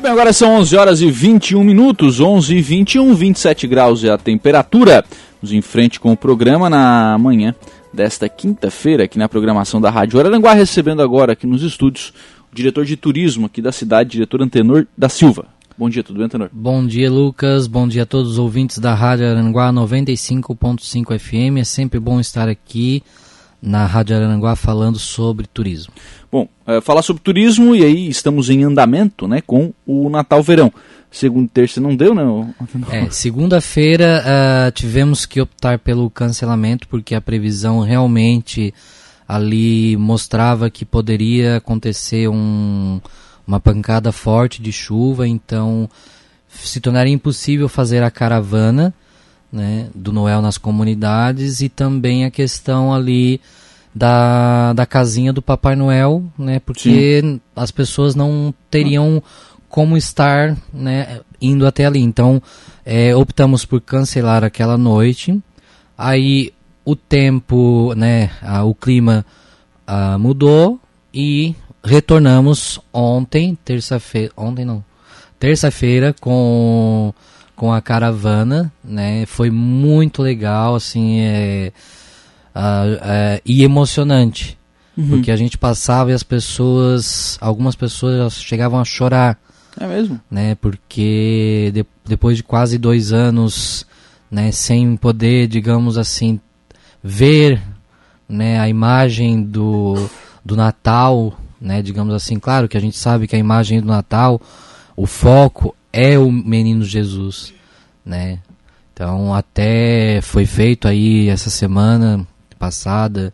Muito bem, agora são 11 horas e 21 minutos, 11 e 21, 27 graus é a temperatura. Vamos em frente com o programa na manhã desta quinta-feira, aqui na programação da Rádio Araranguá, recebendo agora aqui nos estúdios o diretor de turismo aqui da cidade, diretor Antenor da Silva. Bom dia, tudo bem, Antenor? Bom dia, Lucas. Bom dia a todos os ouvintes da Rádio Araranguá 95.5 FM. É sempre bom estar aqui na Rádio Araranguá falando sobre turismo. Bom, é, falar sobre turismo e aí estamos em andamento né, com o Natal Verão. Segunda e terça não deu, né? É, segunda-feira uh, tivemos que optar pelo cancelamento porque a previsão realmente ali mostrava que poderia acontecer um, uma pancada forte de chuva, então se tornaria impossível fazer a caravana né, do Noel nas comunidades e também a questão ali da, da casinha do Papai Noel, né, porque Sim. as pessoas não teriam como estar né, indo até ali. Então é, optamos por cancelar aquela noite. Aí o tempo, né, a, o clima a, mudou e retornamos ontem, terça-feira, ontem não, terça-feira com com a caravana, né? Foi muito legal, assim, é, é, e emocionante, uhum. porque a gente passava e as pessoas, algumas pessoas chegavam a chorar. É mesmo? Né? Porque de, depois de quase dois anos, né, sem poder, digamos assim, ver, né, a imagem do, do Natal, né, digamos assim, claro que a gente sabe que a imagem do Natal, o foco é o menino Jesus, né? Então até foi feito aí essa semana passada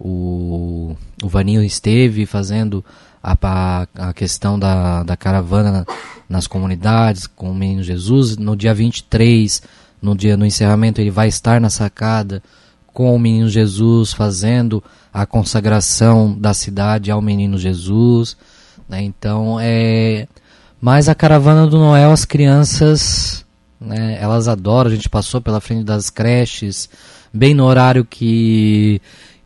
o, o Vaninho esteve fazendo a, a, a questão da, da caravana na, nas comunidades com o menino Jesus. No dia 23, no dia no encerramento, ele vai estar na sacada com o menino Jesus fazendo a consagração da cidade ao menino Jesus. Né? Então é mas a caravana do Noel, as crianças, né, elas adoram. A gente passou pela frente das creches, bem no horário que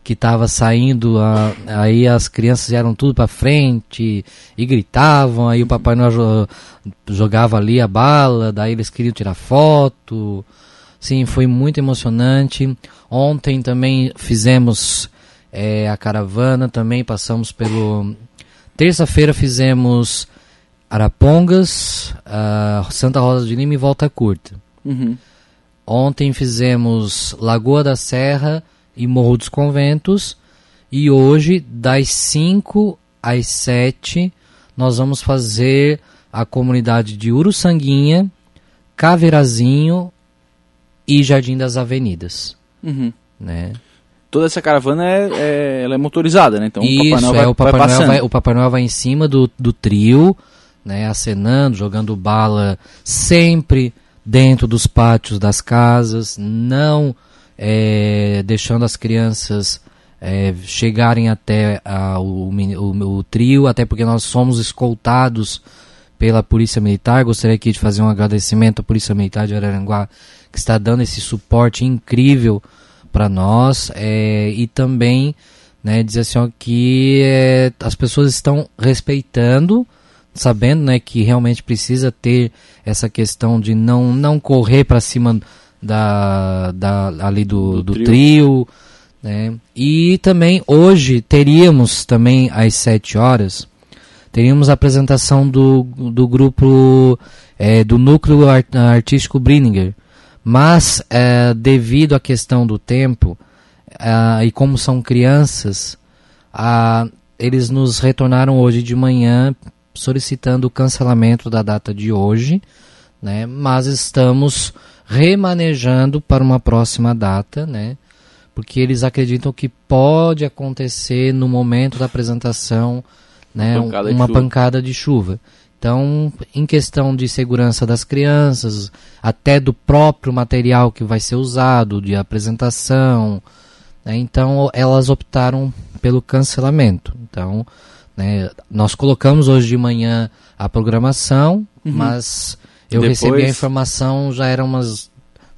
que estava saindo, a, aí as crianças eram tudo para frente e gritavam, aí o Papai Noel jogava ali a bala, daí eles queriam tirar foto. Sim, foi muito emocionante. Ontem também fizemos é, a caravana, também passamos pelo. Terça-feira fizemos Arapongas, Santa Rosa de Lima e Volta Curta. Uhum. Ontem fizemos Lagoa da Serra e Morro dos Conventos. E hoje, das 5 às 7, nós vamos fazer a comunidade de Uruçanguinha, Caveirazinho e Jardim das Avenidas. Uhum. Né? Toda essa caravana é, é, ela é motorizada, né? Então Isso, o Papai Noel, é, vai, o Papai vai Noel vai, o Papai Noel vai em cima do, do trio né, acenando, jogando bala sempre dentro dos pátios das casas, não é, deixando as crianças é, chegarem até a, o, o, o, trio, até porque nós somos escoltados pela Polícia Militar. Gostaria aqui de fazer um agradecimento à Polícia Militar de Araranguá, que está dando esse suporte incrível para nós, é, e também né, dizer assim ó, que é, as pessoas estão respeitando sabendo né, que realmente precisa ter essa questão de não, não correr para cima da, da, ali do, do, do trio. trio. né? E também hoje teríamos também às 7 horas, teríamos a apresentação do, do grupo é, do núcleo art, artístico Brininger. Mas é, devido à questão do tempo é, e como são crianças, eles nos retornaram hoje de manhã solicitando o cancelamento da data de hoje, né? Mas estamos remanejando para uma próxima data, né? Porque eles acreditam que pode acontecer no momento da apresentação, né, pancada uma pancada de chuva. Então, em questão de segurança das crianças, até do próprio material que vai ser usado, de apresentação, né, então elas optaram pelo cancelamento. Então, né? Nós colocamos hoje de manhã a programação, uhum. mas eu Depois... recebi a informação já eram umas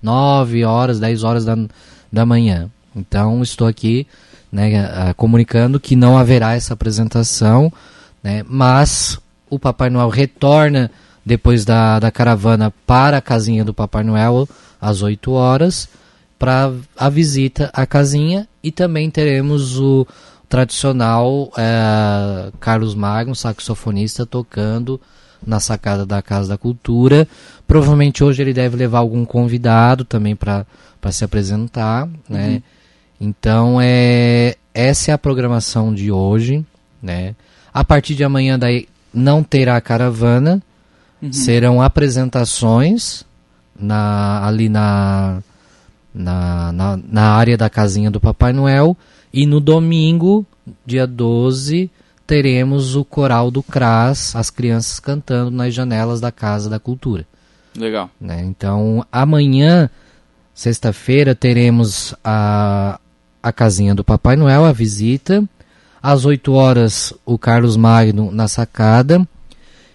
9 horas, 10 horas da, da manhã. Então estou aqui né, comunicando que não haverá essa apresentação, né, mas o, o Papai Noel retorna depois da, da caravana para a casinha do Papai Noel às 8 horas para a visita à casinha e também teremos o tradicional é, Carlos Magno, saxofonista, tocando na sacada da Casa da Cultura. Provavelmente hoje ele deve levar algum convidado também para se apresentar, né? Uhum. Então é essa é a programação de hoje, né? A partir de amanhã daí não terá caravana, Uhum. Serão apresentações na, ali na, na, na, na, área da casinha do Papai Noel. E no domingo, dia 12, teremos o coral do CRAS, as crianças cantando nas janelas da Casa da Cultura. Legal. Né? Então, amanhã, sexta-feira, teremos a, a casinha do Papai Noel, a visita. Às 8 horas, o Carlos Magno na sacada.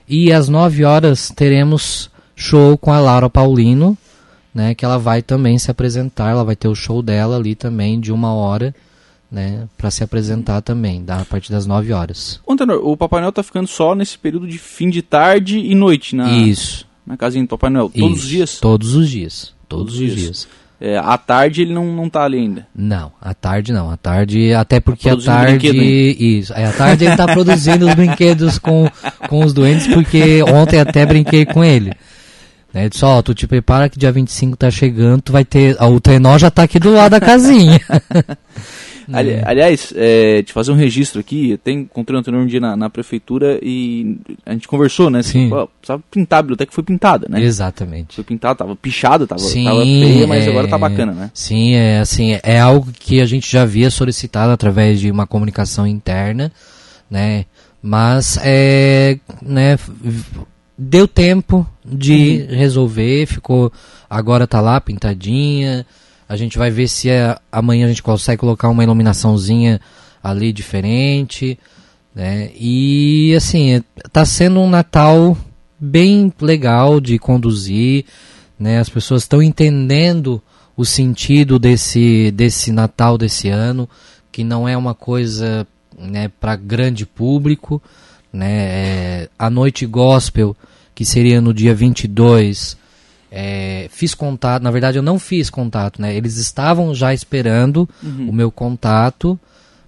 E às 9 horas teremos show com a Laura Paulino, né? Que ela vai também se apresentar, ela vai ter o show dela ali também de uma hora, né? Para se apresentar também, da, a partir das 9 horas. Tenor, o Papai Noel tá ficando só nesse período de fim de tarde e noite, na, Isso. na casinha do Papai Noel, todos Isso. os dias? Todos os dias. Todos, todos os dias. dias. É, à tarde ele não, não tá ali ainda. Não, à tarde não. À tarde, até porque tá à tarde. Isso. É, à tarde ele tá produzindo os brinquedos com, com os doentes, porque ontem até brinquei com ele. Né, disse, ó, tu te prepara que dia 25 tá chegando, tu vai ter. O trenó já tá aqui do lado da casinha. Ali, é. aliás, é, te fazer um registro aqui, tem encontrei um anterior um dia na, na, prefeitura e a gente conversou, né? Assim, Sim. precisava pintar a biblioteca, foi pintada, né? Exatamente. Foi pintada, tava pichada, tava, Sim, tava feia, mas é, agora tá bacana, né? Sim, é assim, é algo que a gente já havia solicitado através de uma comunicação interna, né? Mas é, né, deu tempo de uhum. resolver, ficou agora tá lá pintadinha, a gente vai ver se é, amanhã a gente consegue colocar uma iluminaçãozinha ali diferente. Né? E assim, está sendo um Natal bem legal de conduzir. Né? As pessoas estão entendendo o sentido desse, desse Natal desse ano, que não é uma coisa né, para grande público. Né? É, a noite gospel, que seria no dia 22, é, fiz contato, na verdade eu não fiz contato, né? Eles estavam já esperando uhum. o meu contato,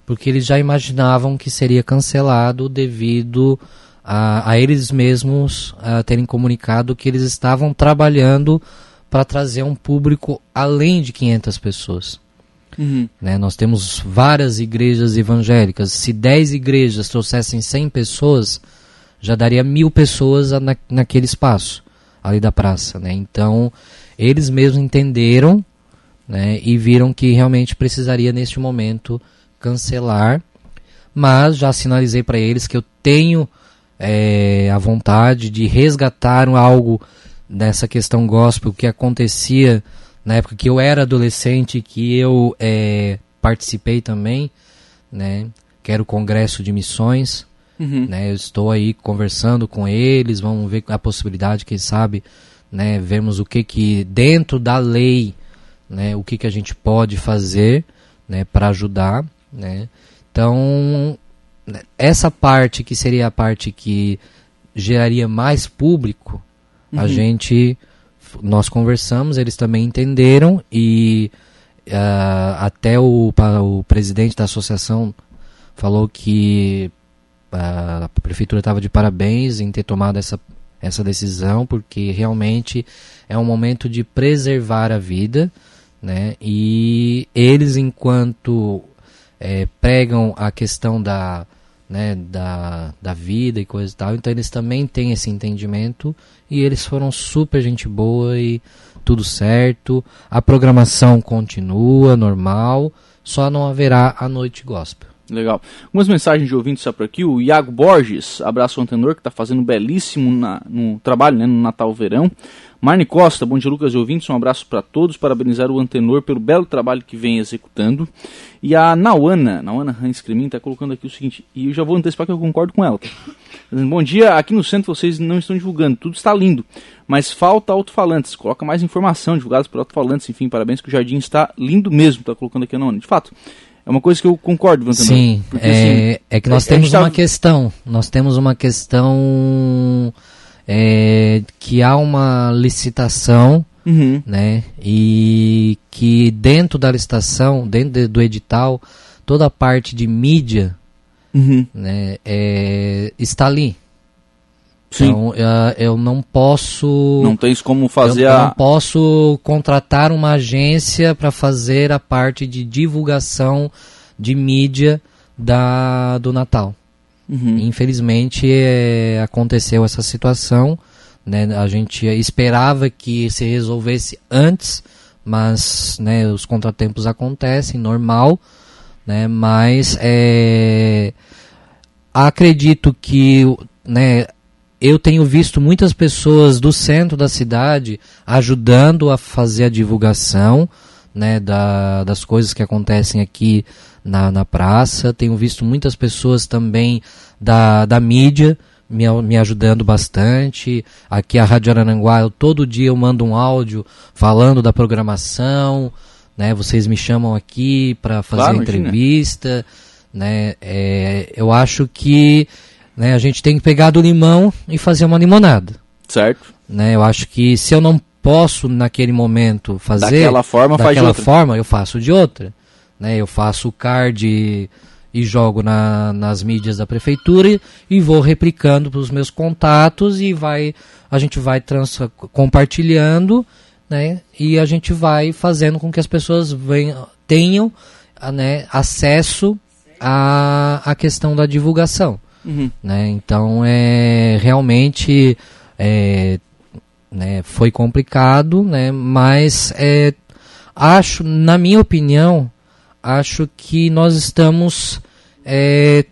porque eles já imaginavam que seria cancelado devido a, a eles mesmos a terem comunicado que eles estavam trabalhando para trazer um público além de 500 pessoas. Uhum. Né? Nós temos várias igrejas evangélicas. Se 10 igrejas trouxessem 100 pessoas, já daria mil pessoas na, naquele espaço ali da praça, né? Então, eles mesmos entenderam, né, e viram que realmente precisaria neste momento cancelar, mas já sinalizei para eles que eu tenho é, a vontade de resgatar algo dessa questão gospel que acontecia na época que eu era adolescente, que eu é, participei também, né, que era o Congresso de Missões, Uhum. Né, eu estou aí conversando com eles, vamos ver a possibilidade, quem sabe, né, vermos o que que dentro da lei, né, o que que a gente pode fazer, né, para ajudar, né. Então, essa parte que seria a parte que geraria mais público, uhum. a gente nós conversamos, eles também entenderam e uh, até o, o presidente da associação falou que a prefeitura estava de parabéns em ter tomado essa, essa decisão, porque realmente é um momento de preservar a vida, né? E eles, enquanto é, pregam a questão da, né, da, da vida e coisa e tal, então eles também têm esse entendimento e eles foram super gente boa e tudo certo. A programação continua normal, só não haverá a noite gospel. Legal. Algumas mensagens de ouvintes por aqui. O Iago Borges, abraço ao Antenor, que está fazendo belíssimo na, no trabalho, né, no Natal Verão. Marne Costa, bom dia Lucas e ouvintes, um abraço para todos, parabenizar o Antenor pelo belo trabalho que vem executando. E a Nauana, Nauana Hans Cremin, está colocando aqui o seguinte, e eu já vou antecipar que eu concordo com ela. Tá? Bom dia, aqui no centro vocês não estão divulgando, tudo está lindo, mas falta alto-falantes, coloca mais informação divulgadas por alto-falantes, enfim, parabéns que o jardim está lindo mesmo, está colocando aqui a Nauana. De fato, É uma coisa que eu concordo, Vantanor. Sim, porque, é, assim, é que nós temos tá... uma questão. Nós temos uma questão é, que há uma licitação, uhum. né? E que dentro da licitação, dentro do edital, toda a parte de mídia uhum. né, é, está ali. Sim. Então eu não posso. Não tens como fazer eu, a. Eu não posso contratar uma agência para fazer a parte de divulgação de mídia da, do Natal. Uhum. Infelizmente é, aconteceu essa situação. Né? A gente esperava que se resolvesse antes, mas né, os contratempos acontecem, normal. Né? Mas é, acredito que né, eu tenho visto muitas pessoas do centro da cidade ajudando a fazer a divulgação né, da, das coisas que acontecem aqui na, na praça. Tenho visto muitas pessoas também da, da mídia me, me ajudando bastante. Aqui a Rádio Arananguá, eu, todo dia eu mando um áudio falando da programação. Né, vocês me chamam aqui para fazer claro, entrevista. Né, é, eu acho que né? A gente tem que pegar do limão e fazer uma limonada. Certo. Né? Eu acho que se eu não posso naquele momento fazer daquela forma, daquela faz de outra. forma, eu faço de outra. Né? Eu faço o card e, e jogo na, nas mídias da prefeitura e, e vou replicando para os meus contatos e vai a gente vai trans, compartilhando né? e a gente vai fazendo com que as pessoas venham, tenham né, acesso à, à questão da divulgação. Uhum. Né? Então, é, realmente é, né, foi complicado, né? mas é, acho, na minha opinião, acho que nós estamos é,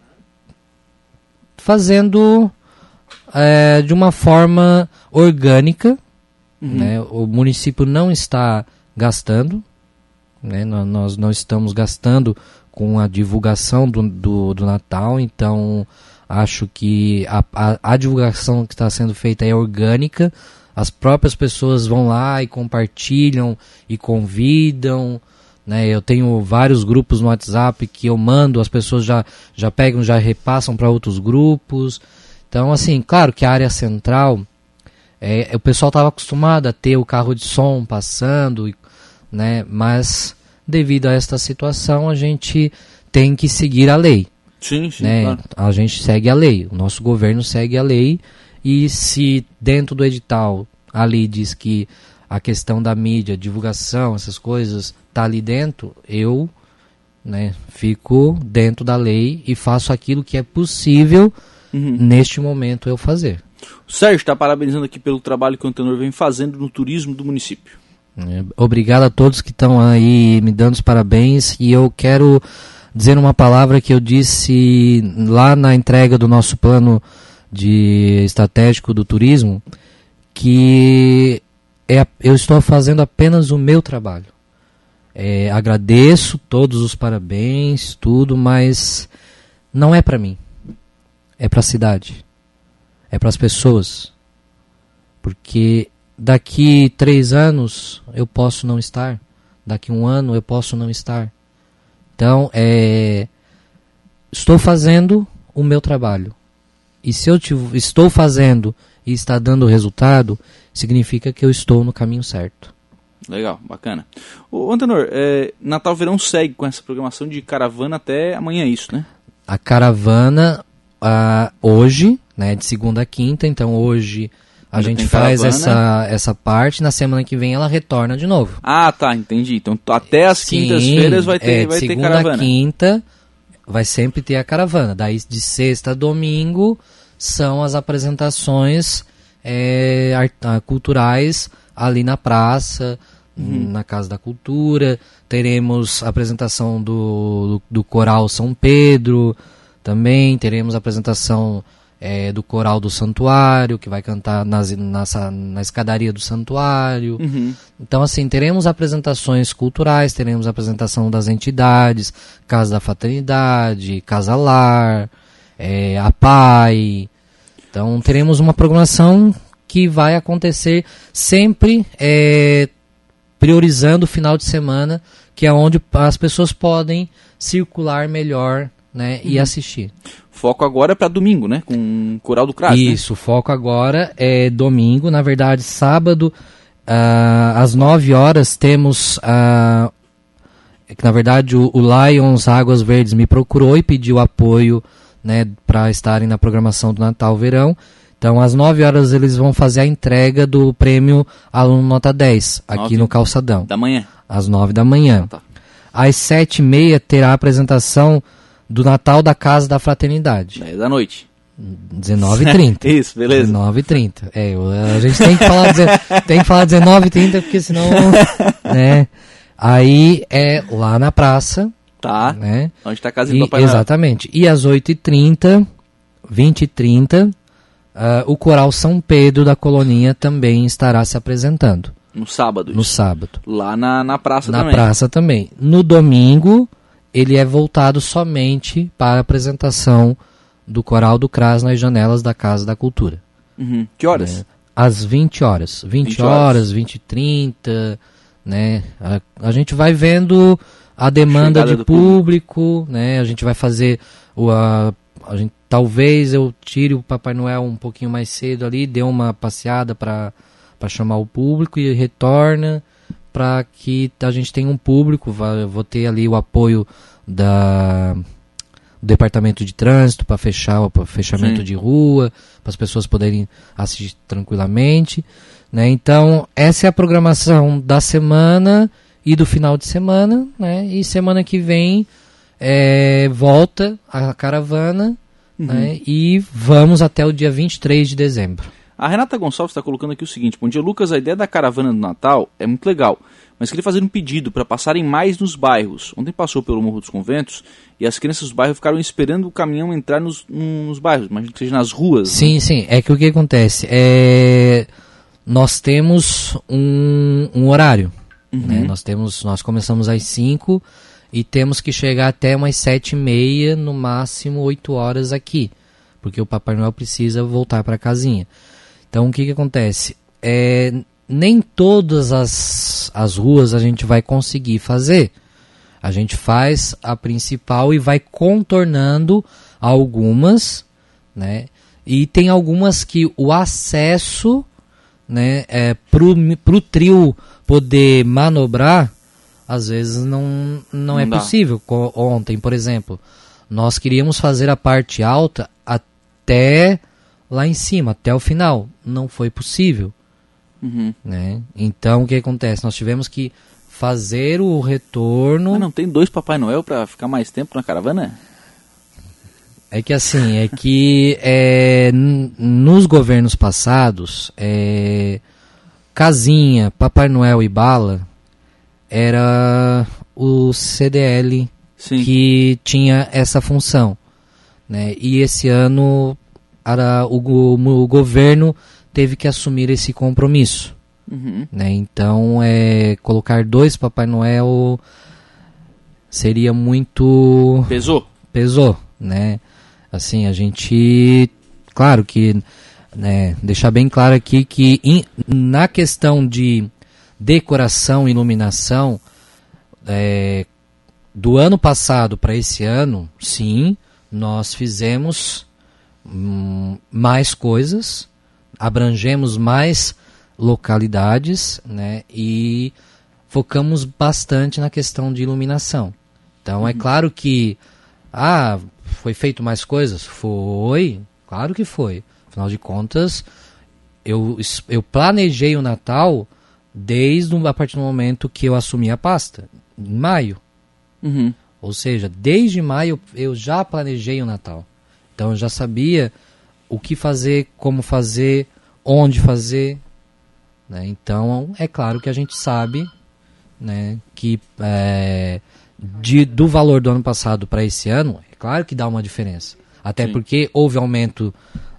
fazendo é, de uma forma orgânica. Uhum. Né? O município não está gastando, né? nós não estamos gastando com a divulgação do, do, do Natal, então Acho que a, a, a divulgação que está sendo feita é orgânica. As próprias pessoas vão lá e compartilham e convidam. Né? Eu tenho vários grupos no WhatsApp que eu mando, as pessoas já, já pegam, já repassam para outros grupos. Então, assim, claro que a área central, é, o pessoal estava acostumado a ter o carro de som passando, né? mas devido a esta situação a gente tem que seguir a lei. Sim, sim. Né? Claro. A gente segue a lei, o nosso governo segue a lei e se dentro do edital a lei diz que a questão da mídia, divulgação, essas coisas tá ali dentro, eu né, fico dentro da lei e faço aquilo que é possível uhum. neste momento eu fazer. O Sérgio está parabenizando aqui pelo trabalho que o Antenor vem fazendo no turismo do município. É, obrigado a todos que estão aí me dando os parabéns e eu quero dizer uma palavra que eu disse lá na entrega do nosso plano de estratégico do turismo, que é, eu estou fazendo apenas o meu trabalho. É, agradeço todos os parabéns, tudo, mas não é para mim. É para a cidade. É para as pessoas. Porque daqui três anos eu posso não estar. Daqui um ano eu posso não estar. Então, é, estou fazendo o meu trabalho. E se eu estou fazendo e está dando resultado, significa que eu estou no caminho certo. Legal, bacana. O Antenor, é, Natal Verão segue com essa programação de caravana até amanhã, é isso, né? A caravana uh, hoje, né, de segunda a quinta, então hoje a gente faz essa, essa parte, na semana que vem ela retorna de novo. Ah, tá, entendi. Então até as quintas-feiras vai ter, é, vai ter caravana. Segunda quinta vai sempre ter a caravana. Daí de sexta a domingo são as apresentações é, art, ah, culturais ali na praça, uhum. na Casa da Cultura. Teremos a apresentação do, do, do Coral São Pedro também. Teremos a apresentação é, do coral do santuário, que vai cantar nas, nessa, na escadaria do santuário. Uhum. Então, assim, teremos apresentações culturais, teremos apresentação das entidades, Casa da Fraternidade, Casa Lar, é, a PAI. Então, teremos uma programação que vai acontecer sempre é, priorizando o final de semana, que é onde as pessoas podem circular melhor né, uhum. e assistir. Foco agora é para domingo, né? Com o Coral do Cras. Né? Isso, né? foco agora é domingo. Na verdade, sábado, uh, às 9 horas, temos. Uh, que na verdade o, o, Lions Águas Verdes me procurou e pediu apoio né, para estarem na programação do Natal Verão. Então, às 9 horas, eles vão fazer a entrega do prêmio Aluno Nota 10, aqui 9 no Calçadão. Da manhã? Às 9 da manhã. Ah, tá. Às 7 e meia terá a apresentação do Natal da Casa da Fraternidade. 10 da noite. 19h30. Isso, beleza. 19h30. É, a gente tem que falar, tem que falar 19h30 porque senão, né? Aí é lá na praça. Tá. Né? Onde está a casa do Papai Noel. Exatamente. E às 8h30, 20h30, uh, o Coral São Pedro da Coloninha também estará se apresentando. No sábado? No sábado. Lá na, na praça na também? Na praça também. No domingo, ele é voltado somente para a apresentação do Coral do CRAS nas janelas da Casa da Cultura. Uhum. Que horas? É, às 20 horas. 20, 20 horas, horas, 20 e 30, né? A, a gente vai vendo a demanda de público, público, né? A gente vai fazer o... A, a gente, talvez eu tire o Papai Noel um pouquinho mais cedo ali, dê uma passeada para chamar o público e retorna para que a gente tenha um público, vou ter ali o apoio da do departamento de trânsito para fechar o fechamento Sim. de rua, para as pessoas poderem assistir tranquilamente, né? Então, essa é a programação da semana e do final de semana, né? E semana que vem é, volta a caravana, uhum. né? E vamos até o dia 23 de dezembro. A Renata Gonçalves está colocando aqui o seguinte: Bom dia, Lucas. A ideia da caravana do Natal é muito legal, mas queria fazer um pedido para passarem mais nos bairros. Ontem passou pelo Morro dos Conventos e as crianças do bairro ficaram esperando o caminhão entrar nos, nos bairros, mas que seja nas ruas. Né? Sim, né? sim. É que o que acontece? É... Nós temos um, um horário. Uhum. Né? Nós, temos, nós começamos às 5 e temos que chegar até umas 7 e meia, no máximo 8 horas aqui. Porque o Papai Noel precisa voltar para a casinha. Então o que, que acontece? É, nem todas as, as ruas a gente vai conseguir fazer. A gente faz a principal e vai contornando algumas, né? E tem algumas que o acesso, né, é, pro, pro trio poder manobrar, às vezes não, não, é não é dá. possível. Ontem, por exemplo, nós queríamos fazer a parte alta até lá em cima, até o final. Não foi possível. Uhum. Né? Então, o que acontece? Nós tivemos que fazer o retorno. Mas não tem dois Papai Noel para ficar mais tempo na caravana? É que assim, é que é, nos governos passados, é, Casinha, Papai Noel e Bala era o CDL Sim. que tinha essa função. Né? E esse ano era, o, o, governo teve que assumir esse compromisso. Uhum. Né? Então, é, colocar dois Papai Noel seria muito. Pesou? Pesou, né? Assim, a gente. Claro que. Né, deixar bem claro aqui que in, na questão de decoração e iluminação, é, do ano passado para esse ano, sim, nós fizemos hum, mais coisas, abrangemos mais localidades, né? E focamos bastante na questão de iluminação. Então é uhum. é claro que ah, foi feito mais coisas? Foi, claro que foi. Afinal de contas, eu, eu planejei o Natal desde a partir do momento que eu assumi a pasta, em maio. Uhum. Ou seja, desde maio eu já planejei o Natal. Então eu já sabia o que fazer, como fazer, onde fazer. Né? Então é claro que a gente sabe né, que é, de, do valor do ano passado para esse ano, é claro que dá uma diferença. Até Sim. porque houve aumento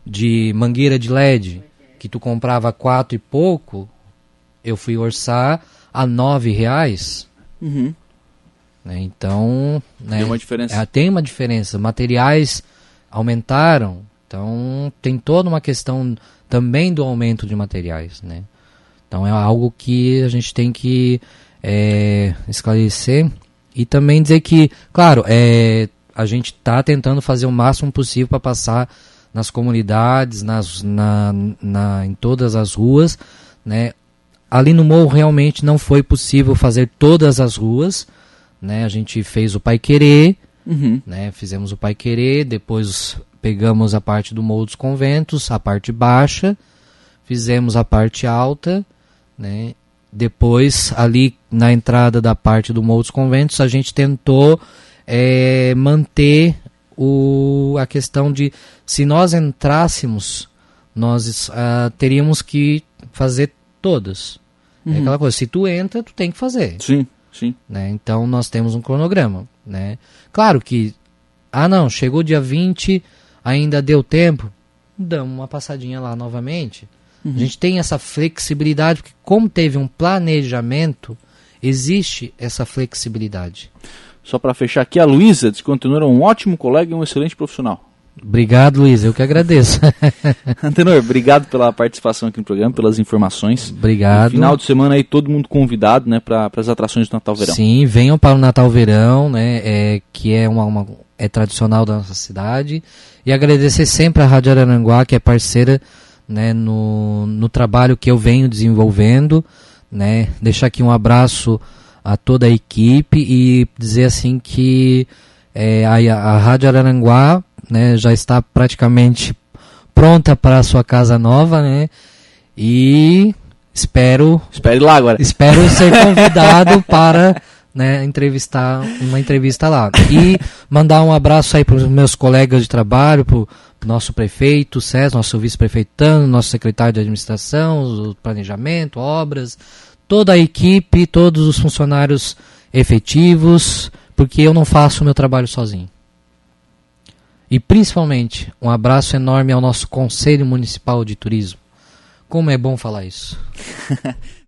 de mangueira de LED, que tu comprava quatro e pouco, eu fui orçar a nove reais. Uhum. Né? Então, né, tem uma diferença. É, tem uma diferença. Materiais aumentaram. Então tem toda uma questão também do aumento de materiais, né? Então é algo que a gente tem que é, esclarecer E também dizer que, claro, é, a gente está tentando fazer o máximo possível para passar nas comunidades, nas, na, na, em todas as ruas. Né? Ali no morro realmente não foi possível fazer todas as ruas. Né? A gente fez o Pai Querer, uhum. né? fizemos o Pai Querer, depois pegamos a parte do Morro dos Conventos, a parte baixa, fizemos a parte alta, né? Depois, ali na entrada da parte do Morro dos Conventos, a gente tentou é, manter o, a questão de se nós entrássemos, nós uh, teríamos que fazer todas. É uhum. É aquela coisa, se tu entra, tu tem que fazer. Sim, sim. Né? Então nós temos um cronograma. Né? Claro que, ah não, chegou dia 20, ainda deu tempo, damos uma passadinha lá novamente. Uhum. A gente tem essa flexibilidade, porque como teve um planejamento, existe essa flexibilidade. Só para fechar aqui, a Luísa diz que continua um ótimo colega e um excelente profissional. Obrigado, Luiz. Eu que agradeço. Antenor, obrigado pela participação aqui no programa, pelas informações. Obrigado. No final de semana aí todo mundo convidado, né, para as atrações do Natal Verão. Sim, venham para o Natal Verão, né, é, que é uma, uma, é tradicional da nossa cidade. E agradecer sempre a Rádio Araranguá, que é parceira, né, no, no trabalho que eu venho desenvolvendo, né. Deixar aqui um abraço a toda a equipe e dizer assim que é, a, a Rádio Araranguá né, já está praticamente pronta para a sua casa nova, né? E espero. Espere lá agora. Espero ser convidado para né, entrevistar uma entrevista lá. E mandar um abraço aí para os meus colegas de trabalho, para o nosso prefeito César, nosso vice-prefeito Tano, nosso secretário de administração, o planejamento, obras, toda a equipe, todos os funcionários efetivos, porque eu não faço o meu trabalho sozinho. E principalmente, um abraço enorme ao nosso Conselho Municipal de Turismo. Como é bom falar isso.